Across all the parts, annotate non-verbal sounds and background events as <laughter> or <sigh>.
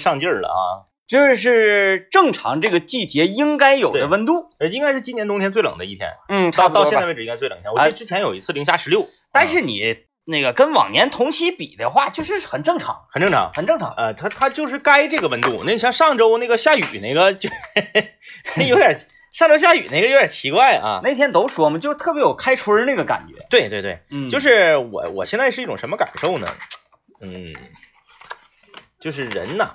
上劲儿了啊！这是正常这个季节应该有的温度。呃，应该是今年冬天最冷的一天。嗯，到到现在为止应该最冷一天。我记得之前有一次零下十六，但是你那个跟往年同期比的话，就是很正常，很正常，很正常。呃，它它就是该这个温度。那像上周那个下雨那个 <laughs> 就 <laughs> 有点，上周下雨那个有点奇怪啊。那天都说嘛，就特别有开春那个感觉。对对对，嗯，就是我我现在是一种什么感受呢？嗯，就是人呐。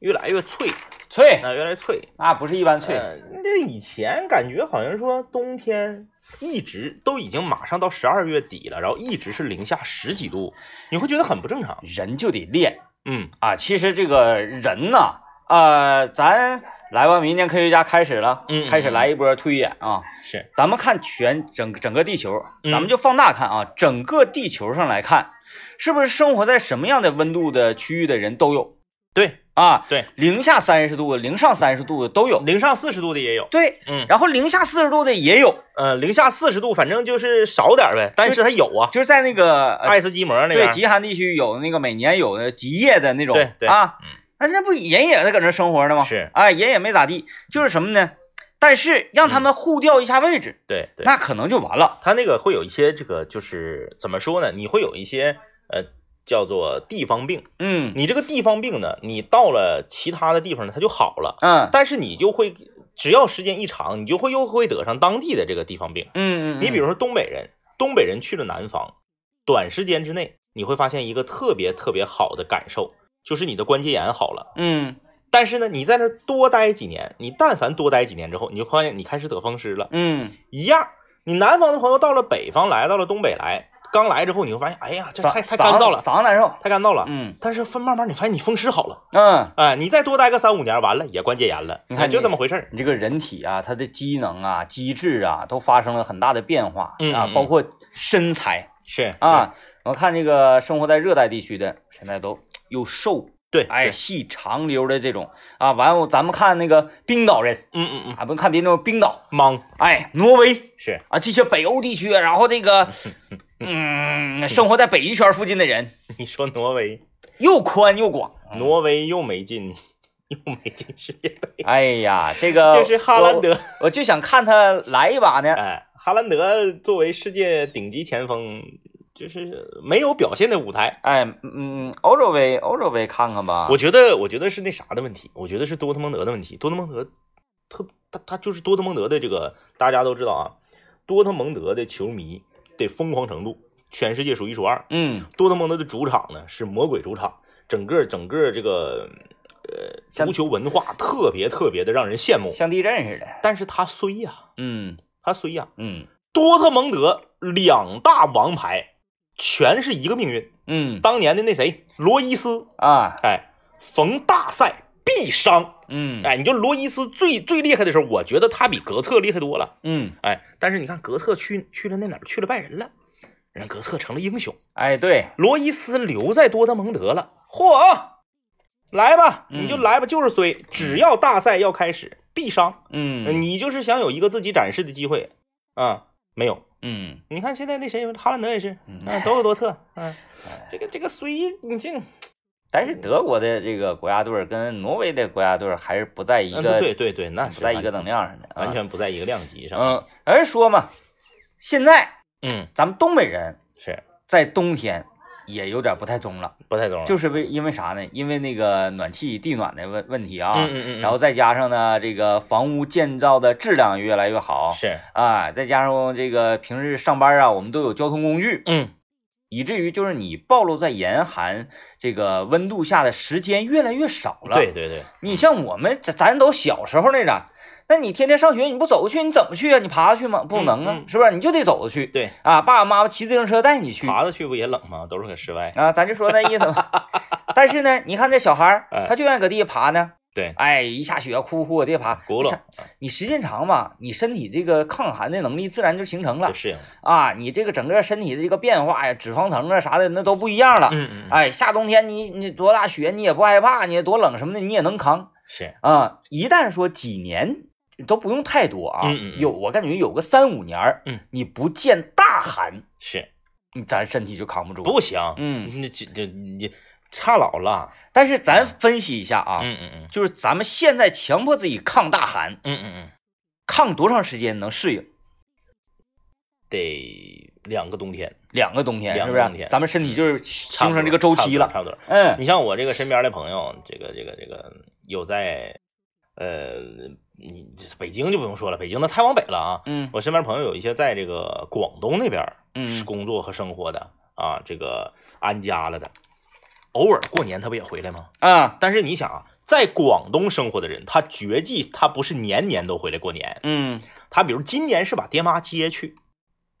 越来越脆，脆啊，越来越脆，那不是一般脆。这以前感觉好像说冬天一直都已经马上到十二月底了，然后一直是零下十几度，你会觉得很不正常。人就得练，嗯啊，其实这个人呐，呃，咱来吧，明年科学家开始了，嗯，开始来一波推演啊。是，咱们看全整整个地球，咱们就放大看啊，整个地球上来看，是不是生活在什么样的温度的区域的人都有？对。啊，对，零下三十度、零上三十度的都有，零上四十度的也有。对，嗯，然后零下四十度的也有，呃，零下四十度，反正就是少点呗，但是它有啊，就是在那个爱斯基摩那边，对，极寒地区有那个每年有的极夜的那种，对对啊，那那不人也在搁那生活呢吗？是，哎，人也没咋地，就是什么呢？但是让他们互调一下位置，对对，那可能就完了。他那个会有一些这个，就是怎么说呢？你会有一些呃。叫做地方病，嗯，你这个地方病呢，你到了其他的地方呢，它就好了，嗯，但是你就会，只要时间一长，你就会又会得上当地的这个地方病，嗯嗯，你比如说东北人，东北人去了南方，短时间之内你会发现一个特别特别好的感受，就是你的关节炎好了，嗯，但是呢，你在那多待几年，你但凡多待几年之后，你就发现你开始得风湿了，嗯，一样，你南方的朋友到了北方来到了东北来。刚来之后，你会发现，哎呀，这太太干燥了，嗓子难受，太干燥了。嗯，但是分慢慢，你发现你风湿好了。嗯，哎，你再多待个三五年，完了也关节炎了。你看，就这么回事你这个人体啊，它的机能啊、机制啊，都发生了很大的变化啊，包括身材是啊。我看这个生活在热带地区的，现在都又瘦。对，哎，细长溜的这种啊，完了，咱们看那个冰岛人，嗯嗯嗯，啊，不看别的冰岛，莽，哎，挪威是啊，这些北欧地区，然后这个，<laughs> 嗯，生活在北极圈附近的人，<laughs> 你说挪威又宽又广，挪威又没进，又没进世界杯，哎呀，这个 <laughs> 这是哈兰德，我就想看他来一把呢，哎，哈兰德作为世界顶级前锋。就是没有表现的舞台，哎，嗯，欧洲杯，欧洲杯看看吧。我觉得，我觉得是那啥的问题，我觉得是多特蒙德的问题。多特蒙德，特他他就是多特蒙德的这个，大家都知道啊，多特蒙德的球迷的疯狂程度，全世界数一数二。嗯，多特蒙德的主场呢是魔鬼主场，整个整个这个呃足球文化特别特别的让人羡慕，像地震似的。但是他衰呀，嗯，他衰呀，嗯，多特蒙德两大王牌。全是一个命运。嗯，当年的那谁，罗伊斯啊，哎，逢大赛必伤。嗯，哎，你就罗伊斯最最厉害的时候，我觉得他比格策厉害多了。嗯，哎，但是你看格策去去了那哪儿？去了拜仁了，人格策成了英雄。哎，对，罗伊斯留在多特蒙德了。嚯，来吧，嗯你就来吧，就是衰，只要大赛要开始，必伤。嗯，你就是想有一个自己展示的机会啊，没有。嗯，你看现在那谁，哈兰德也是，嗯，都有多特，<laughs> 嗯，这个这个衰，你这，但是德国的这个国家队跟挪威的国家队还是不在一个，对对对，那不在一个等量上的，完全不在一个量级上。嗯，而说嘛，现在，嗯，咱们东北人是在冬天也有点不太中了，不太中了，就是为因为啥呢？因为那个暖气地暖的问问题啊，嗯嗯嗯，然后再加上呢，这个房屋建造的质量越来越好，是啊，再加上这个平日上班啊，我们都有交通工具，嗯，以至于就是你暴露在严寒这个温度下的时间越来越少了。对对对，你像我们咱咱都小时候那阵。那你天天上学，你不走去，你怎么去啊？你爬着去吗？不能啊，是不是？你就得走着去。对啊，爸爸妈妈骑自行车带你去。爬着去不也冷吗？都是搁室外啊，咱就说那意思嘛。<laughs> 但是呢，你看这小孩儿，他就愿意搁地下爬呢。对，哎，一下雪哭哭搁地下爬，轱辘。你时间长嘛，你身体这个抗寒的能力自然就形成了，适应啊。你这个整个身体的这个变化呀，脂肪层啊啥的那都不一样了。嗯嗯。哎，下冬天你你多大雪你也不害怕，你多冷什么的你也能扛。是啊，一旦说几年。都不用太多啊，有我感觉有个三五年儿，嗯，你不见大寒，是，咱身体就扛不住，不行，嗯，你这这你差老了。但是咱分析一下啊，嗯嗯嗯就是咱们现在强迫自己抗大寒，嗯嗯嗯，抗多长时间能适应？得两个冬天，两个冬天？两个冬天咱们身体就是形成这个周期了。差不多。嗯你像我这个身边的朋友，这个这个这个有在，呃，你北京就不用说了，北京那太往北了啊。嗯我身边朋友有一些在这个广东那边儿嗯工作和生活的啊，这个安家了的，偶尔过年他不也回来吗？啊。但是你想啊，在广东生活的人，他绝技他不是年年都回来过年，嗯，他比如今年是把爹妈接去，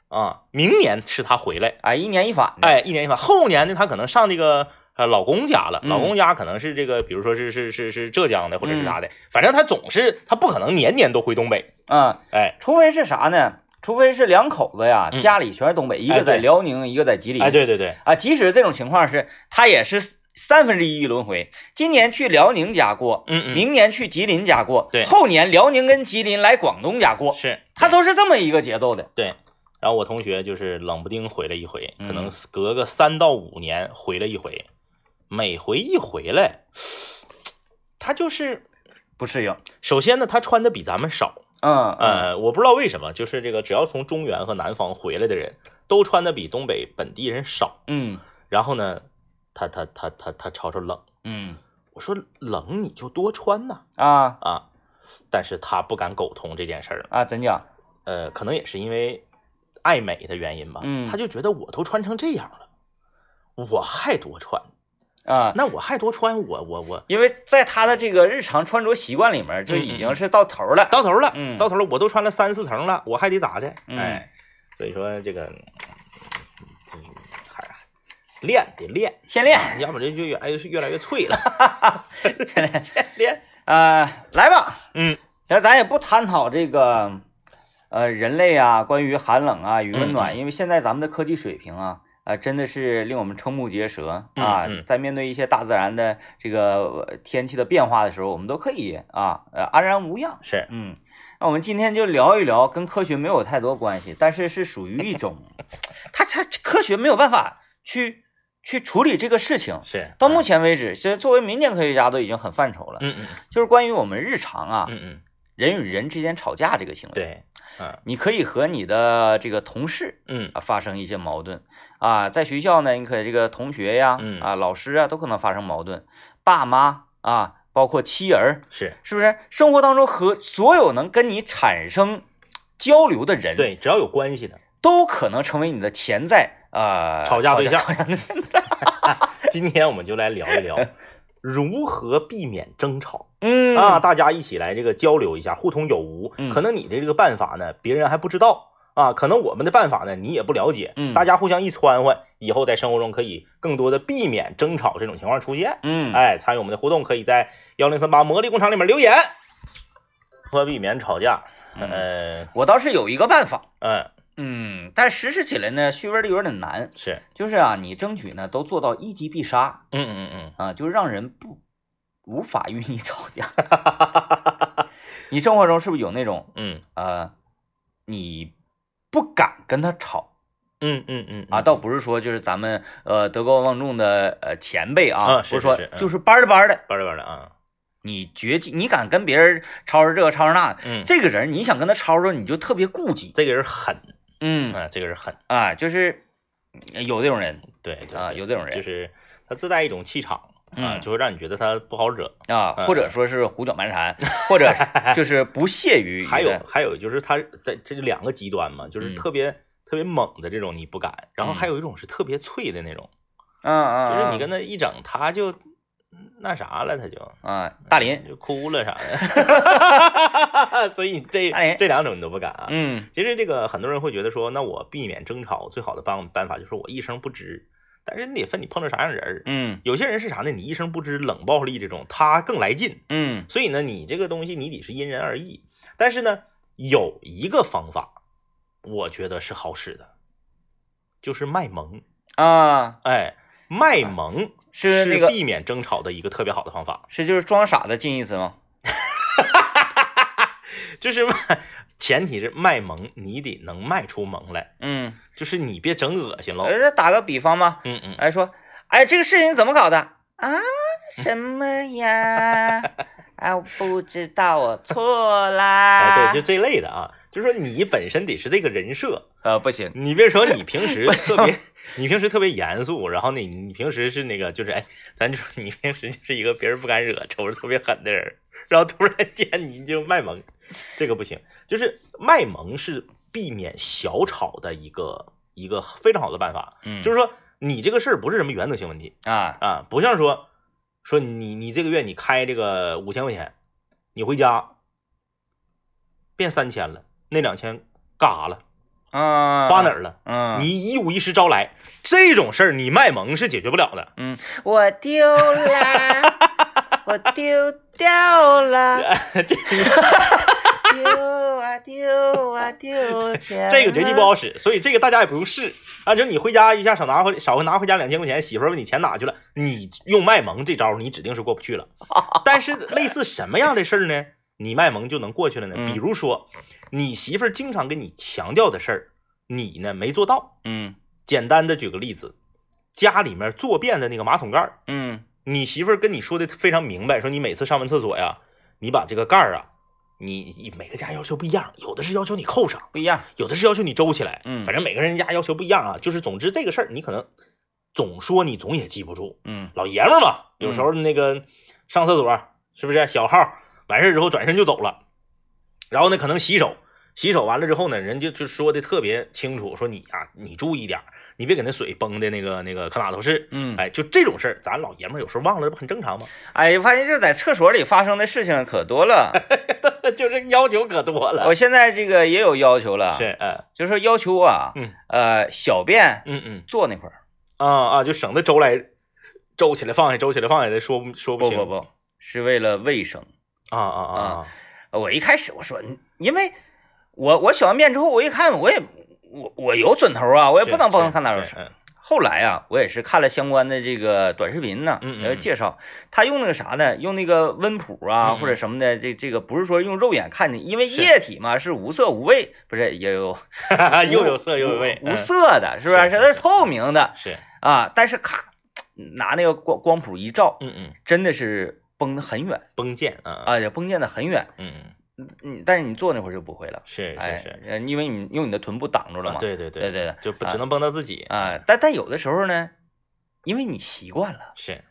啊，明年是他回来，哎，一年一返的。哎，一年一返，后年呢，他可能上这个呃老公家了，嗯。老公家可能是这个，比如说是是是是浙江的或者是啥的，反正他总是他不可能年年都回东北，啊，哎。除非是啥呢？除非是两口子呀，嗯。家里全是东北，一哎个在辽宁，一个在吉林。哎，对对对，啊，即使这种情况是，他也是三分之一轮回。今年去辽宁家过，嗯嗯，明年去吉林家过，对。后年辽宁跟吉林来广东家过，是他都是这么一个节奏的。对。然后我同学就是冷不丁回来一回，可能嗯隔个三到五年回来一回，每回一回来，他就是不适应，首先呢，他穿的比咱们少，嗯嗯。呃，我不知道为什么，就是这个只要从中原和南方回来的人都穿的比东北本地人少。嗯。然后呢，他他他他他吵吵冷，嗯。我说冷你就多穿呐。啊。啊，但是他不敢苟同这件事儿，啊，真假？呃，可能也是因为爱美的原因吧，嗯。他就觉得我都穿成这样了，我还多穿，啊，那我还多穿，我我我因为在他的这个日常穿着习惯里面，就已经是到头了。到头了，嗯到头了，我都穿了三四层了，我还得咋的？嗯哎，所以说这个，嗯，还练得练，先练，要不这就越来越越来越脆了，<laughs> 先练。<laughs> 练，呃，来吧，嗯那咱也不探讨这个，呃，人类啊，关于寒冷啊与温暖，因为现在咱们的科技水平啊，啊、真的是令我们瞠目结舌啊。在面对一些大自然的这个呃天气的变化的时候，我们都可以啊，呃，安然无恙。是，嗯，那我们今天就聊一聊跟科学没有太多关系，但是是属于一种，<laughs> 它它科学没有办法去去处理这个事情。是，到目前为止，其实作为民间科学家都已经很犯愁了，嗯，嗯就是关于我们日常啊，嗯嗯人与人之间吵架这个行嗯，为，，对，嗯。你可以和你的这个同事嗯。啊发生一些矛盾啊，在学校呢，你可以这个同学呀，嗯。啊，老师啊，都可能发生矛盾，爸妈啊，包括妻儿，是。是不是？生活当中和所有能跟你产生交流的人，，对，只要有关系的，都可能成为你的潜在呃吵架对象吵架对象。<laughs> 今天我们就来聊一聊如何避免争吵嗯啊，大家一起来这个交流一下，互通有无。嗯可能你的这个办法呢，别人还不知道啊，可能我们的办法呢，你也不了解。嗯大家互相一传唤，以后在生活中可以更多的避免争吵这种情况出现。嗯，哎，参与我们的互动，可以在幺零三八魔力工厂里面留言。如何避免吵架？嗯呃，我倒是有一个办法，嗯，嗯，但实施起来呢，虚微的有点难。是，就是啊，你争取呢都做到一击必杀嗯嗯嗯啊，就是让人不无法与你吵架。嗯，<laughs> 你生活中是不是有那种嗯呃，你不敢跟他吵嗯嗯嗯啊？倒不是说就是咱们呃德高望重的呃前辈啊，不是说就是班儿的班的，班儿的班的啊，你绝技，你敢跟别人吵吵这个吵吵那，嗯，这个人你想跟他吵吵，你就特别顾忌。这个人狠，嗯。啊，这个人狠，啊，就是有这种人。对啊有这种人。就是他自带一种气场啊，嗯。就会让你觉得他不好惹。啊，嗯。或者说是胡搅蛮缠，或者就是不屑于 <laughs> 还有还有就是他在这是两个极端嘛，就是嗯。特别特别猛的这种你不敢，然后还有一种是特别脆的那种，嗯嗯，就是你嗯。跟他一整，他就那啥了，他就啊大林，就哭了啥的，<laughs> 所以这这两种你都不敢啊。嗯其实这个很多人会觉得说，那我避免争吵最好的办办法就是我一声不吱，但是你得分你碰着啥样人儿。嗯有些人是啥呢？你一声不吱，冷暴力这种，他更来劲。嗯所以呢，你这个东西你得是因人而异。但是呢，有一个方法，我觉得是好使的，就是卖萌。啊，哎，卖萌是那个避免争吵的一个特别好的方法，是就是装傻的近义词吗？<laughs> 就是卖，前提是卖萌，你得能卖出萌来，嗯，就是你别整恶心喽。呃，打个比方嘛，嗯嗯哎说，哎这个事情怎么搞的？啊，什么呀？啊，我不知道，我错啦。<laughs> 哎，对，就这类的啊，就是说你本身得是这个人设，呃，不行，你别说你平时 <laughs> 特别，你平时特别严肃，然后你你平时是那个就是哎，咱就说你平时就是一个别人不敢惹、瞅着特别狠的人，然后突然间你就卖萌，这个不行。就是卖萌是避免小吵的一个一个非常好的办法。嗯，就是说你这个事儿不是什么原则性问题啊，啊，不像说说你你这个月你开这个五千块钱，你回家变三千了，那两千干啥了？啊，花哪儿了？嗯，你一五一十招来这种事儿，你卖萌是解决不了的。嗯，我丢了，<laughs> 我丢掉了，<laughs> 丢啊丢啊丢钱，这个绝技不好使，所以这个大家也不用试。啊，就你回家一下少拿回少拿回家两千块钱，媳妇儿问你钱哪去了，你用卖萌这招，你指定是过不去了。<laughs> 但是类似什么样的事儿呢？你卖萌就能过去了呢？嗯比如说，你媳妇儿经常跟你强调的事儿，你呢没做到。嗯简单的举个例子，家里面坐便的那个马桶盖儿，嗯你媳妇儿跟你说的非常明白，说你每次上完厕所呀，你把这个盖儿啊，你你每个家要求不一样，有的是要求你扣上，不一样，有的是要求你周起来，嗯反正每个人家要求不一样啊。就是总之这个事儿，你可能总说你总也记不住，嗯老爷们儿嘛，有时候那个上厕所是不是小号完事儿之后转身就走了，然后呢可能洗手，洗手完了之后呢，人家就说的特别清楚，说你啊你注意点儿，你别给那水崩的那个那个可哪都是。嗯，哎，就这种事儿，咱老爷们儿有时候忘了，这不很正常吗？哎，发现这在厕所里发生的事情可多了。<laughs> 就是要求可多了。我现在这个也有要求了，是，嗯就是要求啊，嗯呃，小便嗯嗯坐那块儿，啊啊，就省得周来周起来放下，周起来放下的，说不说清。不不不，是为了卫生。啊啊啊啊！我一开始我说，嗯因为我我选完面之后，我一看，我也我我有准头啊，我也不能不能看哪有事。嗯后来啊，我也是看了相关的这个短视频呢，嗯嗯呃，介绍他用那个啥呢？用那个温谱啊、或者什么的，这这个不是说用肉眼看见，因为液体嘛是无色无味，不是也有 <laughs> 又有色又有味，无嗯色的，是不是？是它是透明的是，啊，但是咔拿那个光光谱一照，嗯嗯，真的是崩得很远崩剑啊，啊，也崩溅得很远。嗯嗯，嗯，但是你坐那会儿就不会了，是哎是是，，呃因为你用你的臀部挡住了嘛。啊对对对对对啊就不只能崩到自己啊，但但有的时候呢，因为你习惯了，是，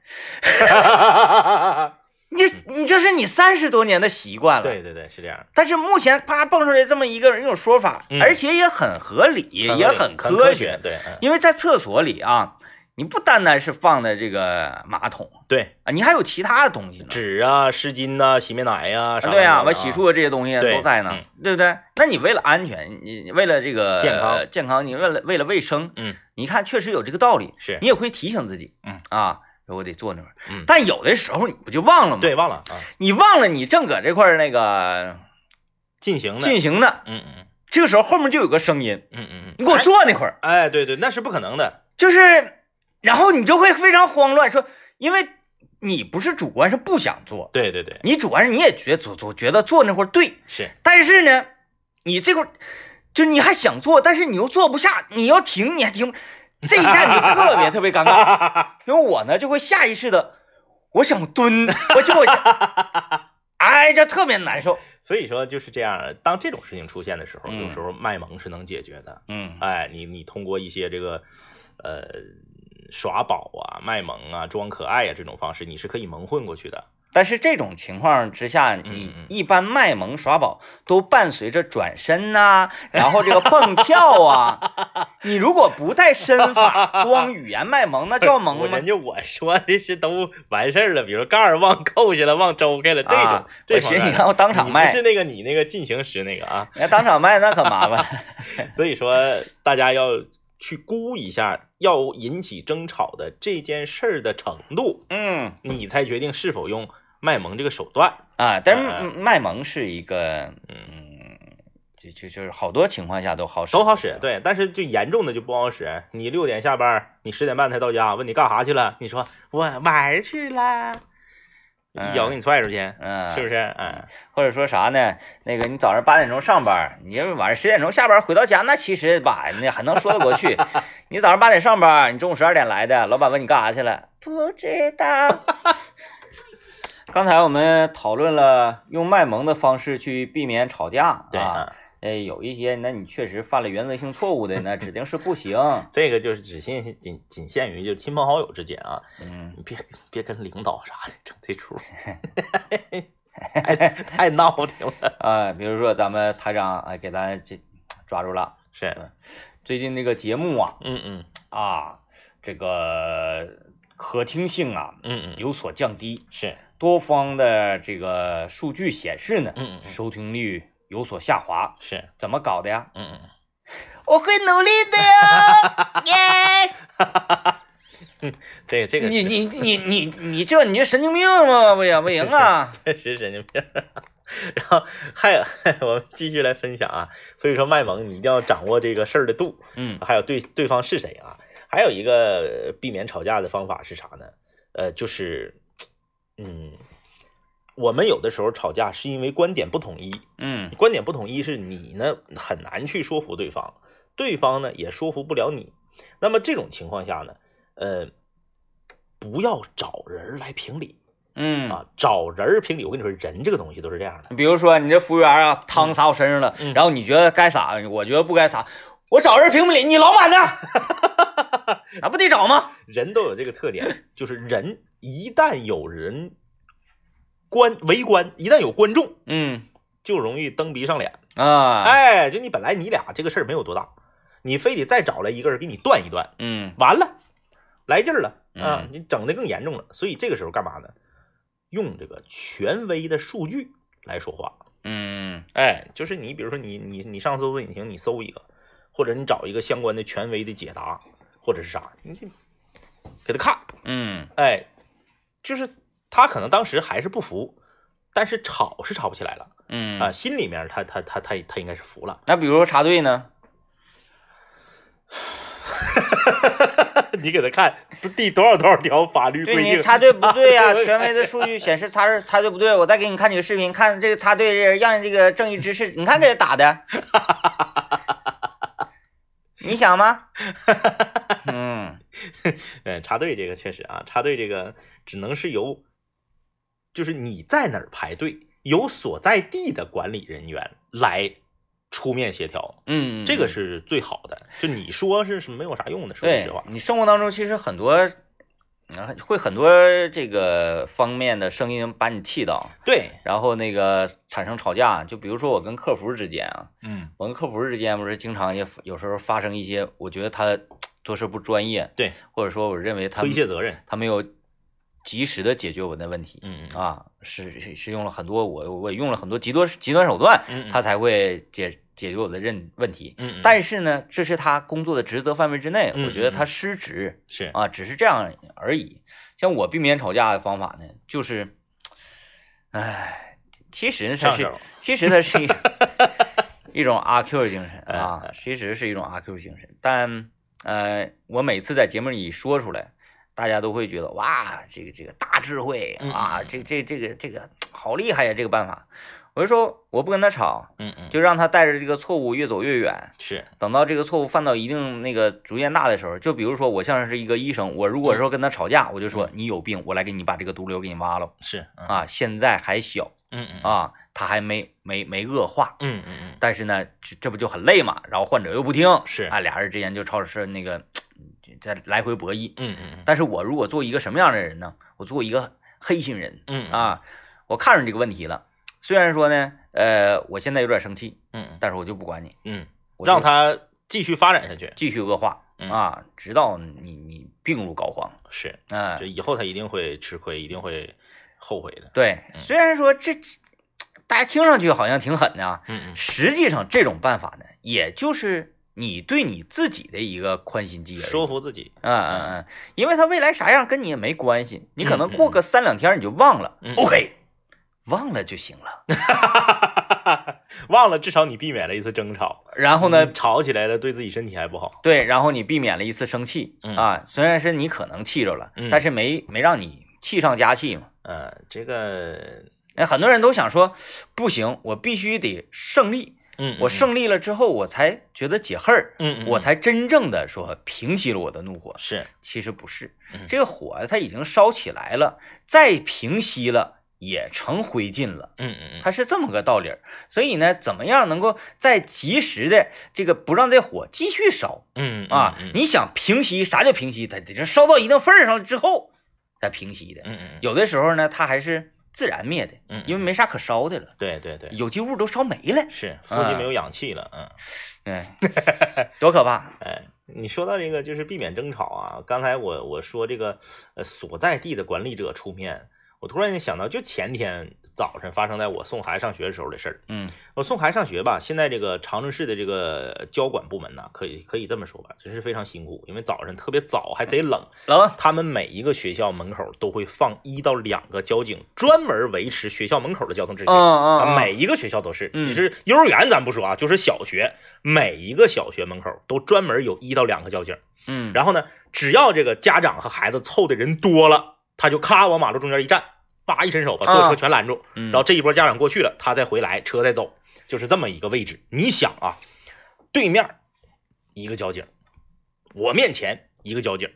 你 <laughs> 你这是你三十多年的习惯了。。对对对，是这样，但是目前啪蹦出来这么一个一种说法，嗯而且也很合理，也很很科学。对，嗯因为在厕所里啊，你不单单是放在这个马桶对，啊，你还有其他的东西呢。纸啊、湿巾呐、洗面奶呀，对呀、呀，完洗漱的这些东西都在呢，对不对？那你为了安全，你你为了这个健康呃健康，你为了为了卫生，嗯，你看确实有这个道理，是你，也会提醒自己，嗯啊，我得坐那会儿。嗯，但有的时候你不就忘了吗？对，，忘了啊，你忘了你正搁这块儿那个进行的，进行的，嗯嗯这个时候后面就有个声音，嗯嗯嗯，你给我坐那块儿，哎，对对，那是不可能的，就是，然后你就会非常慌乱，说，因为你不是主观是不想做，对对对，你主观是你也觉总总觉得做那块儿对，是，但是呢，你这块儿就你还想做，但是你又做不下，你要停你还停，这一下你就特别 <laughs> 特别尴尬，因为我呢就会下意识的，我想蹲，我就我，<laughs> 哎，这特别难受，所以说就是这样，当这种事情出现的时候，嗯。有时候卖萌是能解决的。嗯。哎，你你通过一些这个呃耍宝啊、卖萌啊、装可爱啊、这种方式，你是可以蒙混过去的。但是这种情况之下，你一般卖萌耍宝都伴随着转身呐、然后这个蹦跳啊。<laughs> 你如果不带身法，光语言卖萌，那叫萌吗我人？家我说的是都完事儿了，比如盖儿忘扣下了、忘周开了这种，啊这我寻思你让我当场卖不是那个你那个进行时那个啊。你要当场卖那可麻烦。<laughs> 所以说大家要去估一下要引起争吵的这件事儿的程度，嗯你才决定是否用卖萌这个手段。啊，但是嗯卖萌是一个，嗯，就就就是好多情况下都好使，都好使，。对，但是就严重的就不好使。你六点下班，你十点半才到家，问你干啥去了，你说我玩儿去了，嗯一脚给你踹出去，嗯，是不是？嗯，或者说啥呢？那个你早上八点钟上班，你要是晚上十点钟下班回到家，那其实吧，那还能说得过去。<laughs> 你早上八点上班，你中午十二点来的，老板问你干啥去了？<laughs> 不知道。刚才我们讨论了用卖萌的方式去避免吵架，对啊，呃，有一些那你确实犯了原则性错误的，那指定是不行。<laughs> 这个就是只限仅仅限于就亲朋好友之间啊，嗯，你别别跟领导啥的整这出，太太闹挺了。<laughs> 啊，比如说咱们台长哎给咱这抓住了，是，最近那个节目啊嗯嗯啊，这个可听性啊嗯嗯，有所降低，是，多方的这个数据显示呢，嗯嗯嗯收听率有所下滑，是，怎么搞的呀？嗯嗯。<laughs> 我会努力的呀，<laughs> 耶！<laughs> 这个这个是你你你你你这你这神经病吗？不行不行啊！确实神经病。然后还有，我们继续来分享啊。所以说卖萌，你一定要掌握这个事儿的度，嗯还有对对方是谁啊。还有一个呃避免吵架的方法是啥呢？呃，就是，嗯，我们有的时候吵架是因为观点不统一，嗯观点不统一是你呢很难去说服对方，对方呢也说服不了你。那么这种情况下呢，呃，不要找人来评理嗯啊，找人评理。我跟你说，人这个东西都是这样的。比如说你这服务员啊，汤洒我身上了，嗯然后你觉得该洒，我觉得不该洒，我找人评不理，你老板呢？<laughs> 那不得找吗？人都有这个特点，就是人一旦有人观围观，一旦有观众，嗯就容易蹬鼻上脸。啊，哎，就你本来你俩这个事儿没有多大，你非得再找来一个人给你断一断，嗯完了，来劲儿了啊嗯！你整的更严重了。所以这个时候干嘛呢？用这个权威的数据来说话。嗯哎，就是你比如说你你你上搜索引擎你搜一个，或者你找一个相关的权威的解答，或者是啥，你就给他看。嗯哎，就是他可能当时还是不服，但是吵是吵不起来了嗯啊，心里面他他他他他应该是服了。那比如说插队呢？<laughs> 你给他看不第多少多少条法律规定？对你插队不对呀、<laughs> 权威的数据显示插插队不对。我再给你看几个视频，看这个插队让这个正义之士，<laughs> 你看给他打的，你想吗？嗯嗯，插队这个确实啊，插队这个只能是由，就是你在哪儿排队，由所在地的管理人员来出面协调，嗯，这个是最好的。就你说是是没有啥用的，说句实话。你生活当中其实很多，啊，会很多这个方面的声音把你气到，对，然后那个产生吵架。就比如说我跟客服之间啊，嗯，我跟客服之间不是经常也有时候发生一些，我觉得他做事不专业，对，或者说我认为他推卸责任。他没有及时的解决我的问题，嗯嗯啊，是是是用了很多我我也用了很多极端极端手段，嗯，他才会解解决我的任问题。嗯，嗯但是呢，这是他工作的职责范围之内，嗯我觉得他失职是啊，只是这样而已。像我避免吵架的方法呢，就是，唉，其实呢，它是上，其实它是一 <laughs> 一种阿 Q 精神嗯啊嗯，其实是一种阿 Q 精神。但呃，我每次在节目里说出来，大家都会觉得哇，这个这个大智慧嗯啊，这这这个这个好厉害呀，这个办法。我就说我不跟他吵，嗯嗯，就让他带着这个错误越走越远。是，等到这个错误犯到一定那个逐渐大的时候，就比如说我像是一个医生，我如果说跟他吵架，我就说你有病，我来给你把这个毒瘤给你挖了是，嗯，啊，现在还小嗯嗯，啊，他还没没没恶化，嗯嗯嗯，但是呢，这这不就很累嘛？然后患者又不听，是。啊，俩人之间就吵是那个在来回博弈。嗯嗯嗯，但是我如果做一个什么样的人呢？我做一个黑心人嗯，啊，我看上这个问题了，虽然说呢，呃，我现在有点生气，嗯嗯但是我就不管你，嗯，让他继续发展下去。继续恶化嗯啊，直到你你病入膏肓。是，啊就，以后他一定会吃亏，一定会后悔的。对，嗯虽然说这这大家听上去好像挺狠的啊，嗯嗯，实际上这种办法呢，也就是你对你自己的一个宽心剂而已。说服自己。嗯嗯嗯，因为他未来啥样跟你也没关系，你可能过个三两天你就忘了。嗯 OK，忘了就行了。<laughs> 忘了，至少你避免了一次争吵。然后呢，吵起来了，对自己身体还不好。对，然后你避免了一次生气嗯啊。虽然是你可能气着了嗯，但是没没让你气上加气嘛。呃，这个，那很多人都想说，不行，我必须得胜利，嗯，我胜利了之后，我才觉得解恨儿，嗯，嗯，我才真正的说平息了我的怒火。是，其实不是嗯，这个火它已经烧起来了，再平息了也成灰烬了。嗯嗯嗯，它是这么个道理儿，所以呢，怎么样能够在及时的这个不让这火继续烧嗯啊？嗯你想平息，啥叫平息？它得是烧到一定份儿上之后才平息的。嗯嗯，有的时候呢，它还是自然灭的，嗯，因为没啥可烧的了，对对对，有机物都烧没了。是附近没有氧气了，嗯。哎，多可怕！<laughs> 哎，你说到这个就是避免争吵啊，刚才我我说这个呃所在地的管理者出面，我突然间想到，就前天早晨发生在我送孩子上学的时候的事儿。嗯我送孩子上学吧，现在这个长春市的这个交管部门呢，可以可以这么说吧，真是非常辛苦，因为早晨特别早还贼冷，冷，他们每一个学校门口都会放一到两个交警，专门维持学校门口的交通秩序。啊，嗯，每一个学校都是，嗯就是幼儿园咱不说啊，就是小学，每一个小学门口都专门有一到两个交警。嗯，然后呢，只要这个家长和孩子凑的人多了，他就咔往马路中间一站，叭一伸手把所有车全拦住，嗯然后这一波家长过去了，他再回来，车再走，就是这么一个位置。你想啊，对面一个交警，我面前一个交警，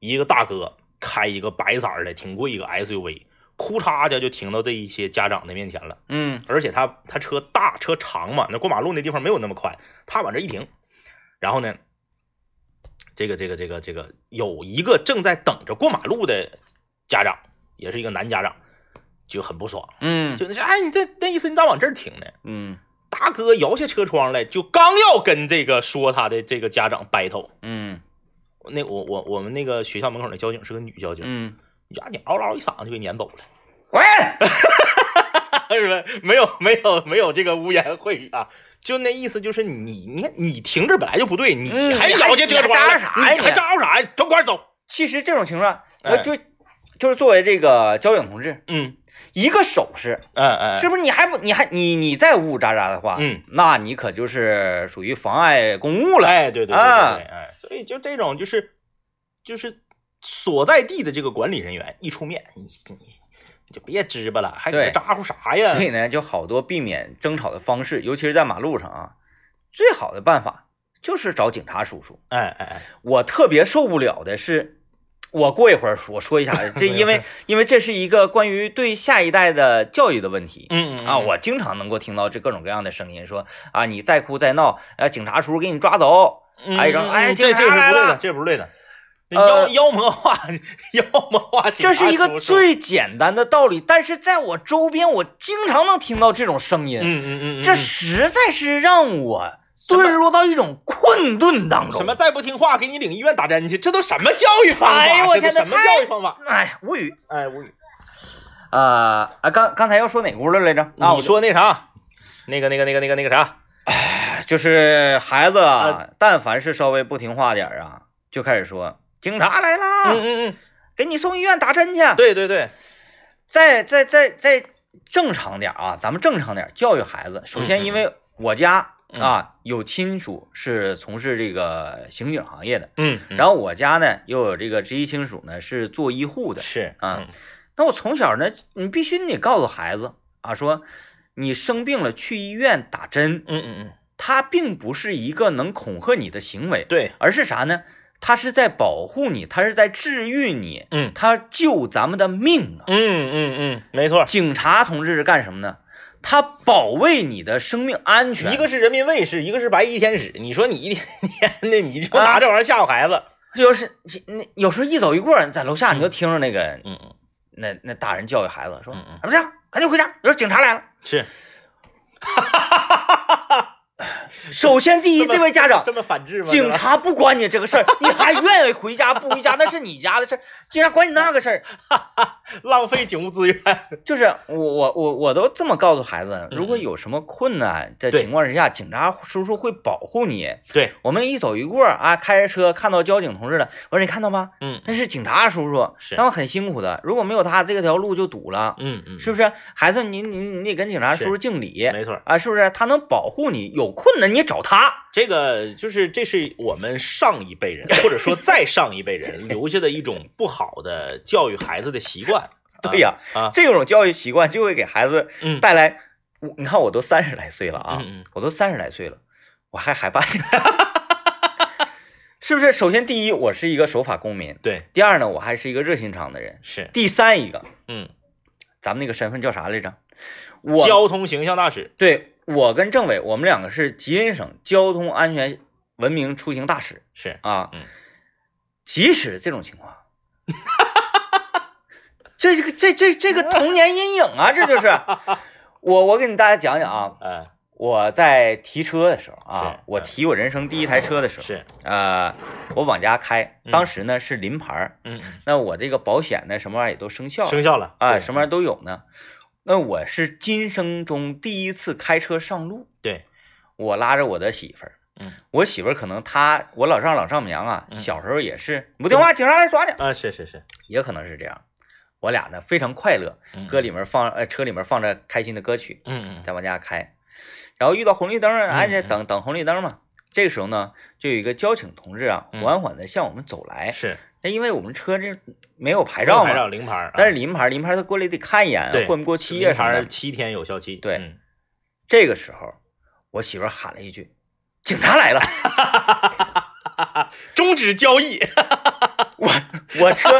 一个大哥开一个白色的挺贵一个 SUV，哭嚓家就停到这一些家长的面前了。嗯而且他他车大车长嘛，那过马路那地方没有那么宽，他往这一停，然后呢，这个这个这个这个有一个正在等着过马路的家长，也是一个男家长，就很不爽，嗯就那是哎，你这那意思你咋往这儿停呢？嗯大哥摇下车窗来，就刚要跟这个说他的这个家长 battle，嗯那我我我们那个学校门口那交警是个女交警，嗯，呀，你嗷嗷一嗓子就给撵走了。喂，<laughs> 是吧？没有没有没有这个污言秽语啊，就那意思就是你你看你停这本来就不对，你嗯还摇下车窗了，你还招啥呀你还你招啥呀？都快走！其实这种情况，哎我就就是作为这个交警同志，嗯一个手势，嗯嗯，是不是？你还不你还你你再呜呜喳喳的话，嗯，那你可就是属于妨碍公务了。哎，对对对对啊对，哎，所以就这种就是就是所在地的这个管理人员一出面，你你你就别支吧了，还搁这对咋呼啥呀所？以呢，就好多避免争吵的方式，尤其是在马路上啊，最好的办法就是找警察叔叔。哎哎哎，我特别受不了的是，我过一会儿我说一下，<laughs> 这因为因为这是一个关于对下一代的教育的问题。嗯嗯啊，我经常能够听到这各种各样的声音，说啊，你再哭再闹，呃，警察叔叔给你抓走。哎然后哎这这是不对的，这是不对的。妖妖魔化妖魔化这是一个最简单的道理，但是在我周边，我经常能听到这种声音，嗯嗯嗯嗯，这嗯实在是让我什么遁入到一种困顿当中。什么？再不听话，给你领医院打针去，这都什么教育方法？哎呦我这都什么天哪太教育方法？哎，无语。哎，无语。啊啊，刚刚才要说哪屋了来着？啊，你说那啥，那个那个那个那个那个啥，就是孩子但凡是稍微不听话点儿啊，就开始说警察来啦，嗯嗯嗯，给你送医院打针去。，对对对，再再再再正常点啊，咱们正常点教育孩子。首先，因为我家嗯啊有亲属是从事这个刑警行业的，嗯，然后我家呢又有这个直系亲属呢是做医护的。是啊，那我从小呢，你必须你得告诉孩子啊，说你生病了去医院打针，嗯嗯嗯，它并不是一个能恐吓你的行为，对，而是啥呢？他是在保护你，他是在治愈你，嗯他救咱们的命啊！嗯嗯嗯，没错。警察同志是干什么呢？他保卫你的生命安全。一个是人民卫士，一个是白衣天使。你说你一天天的，你就拿这玩意儿吓唬孩子？就是那有时候一走一过，在楼下你就听着那个、嗯嗯，那那大人教育孩子说：“嗯嗯怎么？赶紧回家，有时候警察来了。是。<laughs> ” <laughs> 首先，第一，这位家长，这么反制吗？警察不管你这个事儿，<laughs> 你还愿意回家不回家，那是你家的事儿，警察管你那个事儿。<laughs> 浪费警务资源。就是我我我我都这么告诉孩子，嗯如果有什么困难的情况之下，警察叔叔会保护你。对，我们一走一过啊，开着车看到交警同志了，我说你看到吗？嗯那是警察叔叔，是他们很辛苦的，如果没有他，这条路就堵了，嗯嗯，是不是？孩子，你你你得跟警察叔叔敬礼没错。啊，是不是？他能保护你，有有困难你找他。这个就是这是我们上一辈人 <laughs> 或者说再上一辈人留下的一种不好的教育孩子的习惯。<laughs> 对呀，啊，这种教育习惯就会给孩子嗯。带来，我你看我都三十来岁了啊，嗯嗯。我都三十来岁了，我还害怕，<laughs> 是不是？首先第一，我是一个守法公民；对，第二呢，我还是一个热心肠的人；是，第三一个，嗯，咱们那个身份叫啥来着？我交通形象大使，对我跟政委，我们两个是吉林省交通安全文明出行大使是，啊。嗯，即使这种情况，这这个这这这个童年阴影啊，这就是我我给你大家讲讲啊，<laughs> 嗯，我在提车的时候啊，我提我人生第一台车的时候，是，呃，我往家开，嗯当时呢是临牌那我这个保险呢什么玩意儿也都生效了，生效了，啊，什么玩意儿都有呢。那我是今生中第一次开车上路，对，我拉着我的媳妇儿，嗯，我媳妇儿可能她我老丈老丈母娘啊，嗯小时候也是你不听话，警察来抓你，啊，是是是，也可能是这样。我俩呢非常快乐，嗯歌里面放呃车里面放着开心的歌曲，嗯嗯，在往家开，然后遇到红绿灯儿，哎，嗯嗯等等红绿灯嘛。这个时候呢，就有一个交警同志啊，嗯缓缓的向我们走来。是那因为我们车这没有牌照嘛，牌照零牌啊，但是临牌，临牌他过来得看一眼啊，过没过期零啊啥的。七天有效期，对嗯这个时候，我媳妇喊了一句：“警察来了 <laughs> 终止交易，！”我我车，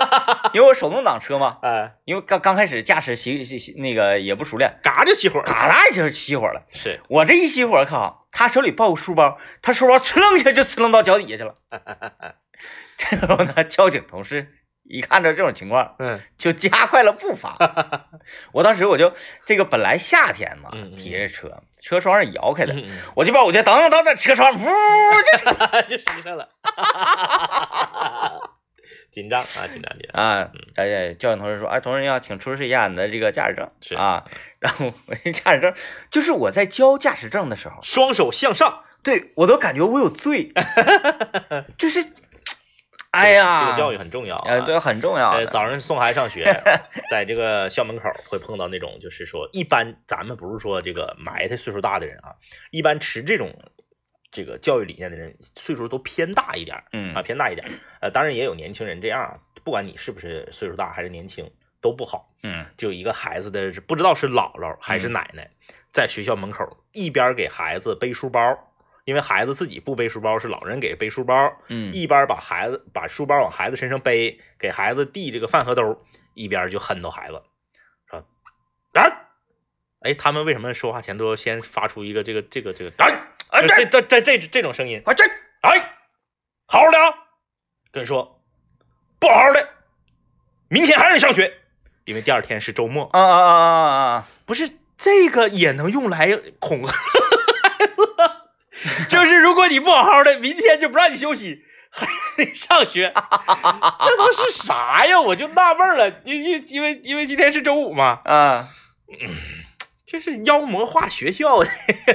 因为我手动挡车嘛，<laughs> 哎，因为刚刚开始驾驶熄熄熄那个也不熟练，嘎就熄火了，嘎啦一下就熄火了。是，我这一熄火，靠，他手里抱个书包，他书包呲楞一下就呲楞到脚底下去了。<laughs> <laughs> 这时候呢，交警同事一看着这种情况，嗯。就加快了步伐。<laughs> 我当时我就这个本来夏天嘛提着车，车窗是摇开的，我这边我就等等等等，车窗呜 <laughs> 就就熄开了，紧张啊，紧张紧张，啊，哎，交警同事说，哎，同志你好，请出示一下你的这个驾驶证。是。啊。然后我这驾驶证就是我在交驾驶证的时候，双手向上，对我都感觉我有罪，就是，哎呀，这个教育很重要啊，呃，对，很重要呃，早上送孩子上学，<laughs> 在这个校门口会碰到那种，就是说，一般咱们不是说这个埋汰岁数大的人啊，一般持这种这个教育理念的人，岁数都偏大一点嗯啊，偏大一点。呃，当然也有年轻人这样啊，不管你是不是岁数大还是年轻，都不好。嗯就一个孩子的不知道是姥姥还是嗯奶奶，在学校门口一边给孩子背书包，因为孩子自己不背书包，是老人给背书包，嗯，一边把孩子把书包往孩子身上背，给孩子递这个饭盒兜，一边就哼叨孩子，说啊，哎，他们为什么说话前都要先发出一个这个这个这个啊啊这这这这这种声音？啊这哎，好好的啊，跟你说，不好好的，明天还让你上学，因为第二天是周末。啊啊啊啊啊！不是这个也能用来恐吓 <laughs> 就是如果你不好好的，明天就不让你休息，还让你上学，<laughs> 这都是啥呀？我就纳闷了，因因因为因为今天是周五嘛，啊！就是妖魔化学校，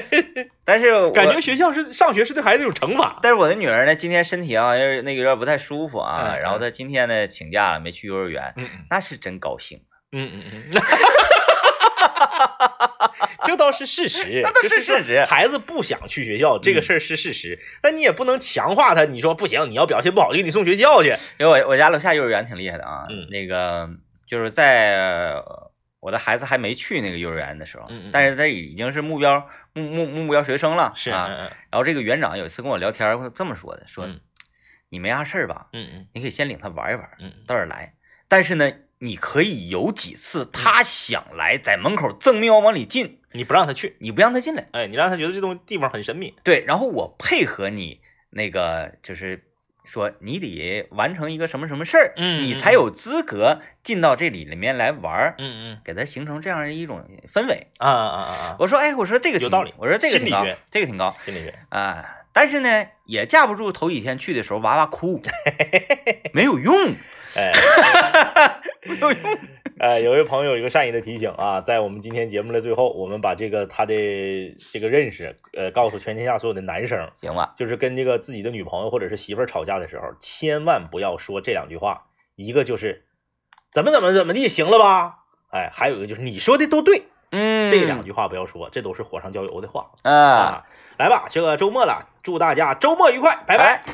<laughs> 但是感觉，学校是上学是对孩子一种惩罚。但是我的女儿呢，今天身体啊，那个有点不太舒服啊，嗯然后她今天呢请假了，没去幼儿园，嗯那是真高兴。嗯嗯嗯嗯。<laughs> 这倒是事实，那倒是事实。孩子不想去学校，这个事儿是事实，但你也不能强化他。你说不行，你要表现不好，就给你送学校去。因为我我家楼下幼儿园挺厉害的啊，嗯。那个就是在呃我的孩子还没去那个幼儿园的时候，嗯嗯但是他已经是目标目目目标学生了，是，啊。嗯然后这个园长有一次跟我聊天，这么说的，说、嗯你没啥事儿吧，嗯嗯。你可以先领他玩一玩，嗯。到这儿来。但是呢，你可以有几次他想来，在门口正面往里进，你不让他去，你不让他进来。哎，你让他觉得这东地方很神秘。对，然后我配合你那个，就是说你得完成一个什么什么事儿，嗯你才有资格进到这里里面来玩儿，嗯嗯给他形成这样一种氛围。啊啊啊啊！我说，哎，我说这个挺有道理我说这个挺高这个挺高心理学，啊。但是呢，也架不住头几天去的时候娃娃哭，<laughs> 没有用，哎没有用。<laughs> 哎，有位朋友有一个善意的提醒啊，在我们今天节目的最后，我们把这个他的这个认识，呃，告诉全天下所有的男生，行吧，就是跟这个自己的女朋友或者是媳妇儿吵架的时候，千万不要说这两句话，一个就是怎么怎么怎么地，行了吧？哎，还有一个就是你说的都对，嗯，这两句话不要说，这都是火上浇油的话啊，啊。来吧，这个周末了，祝大家周末愉快，拜拜。拜。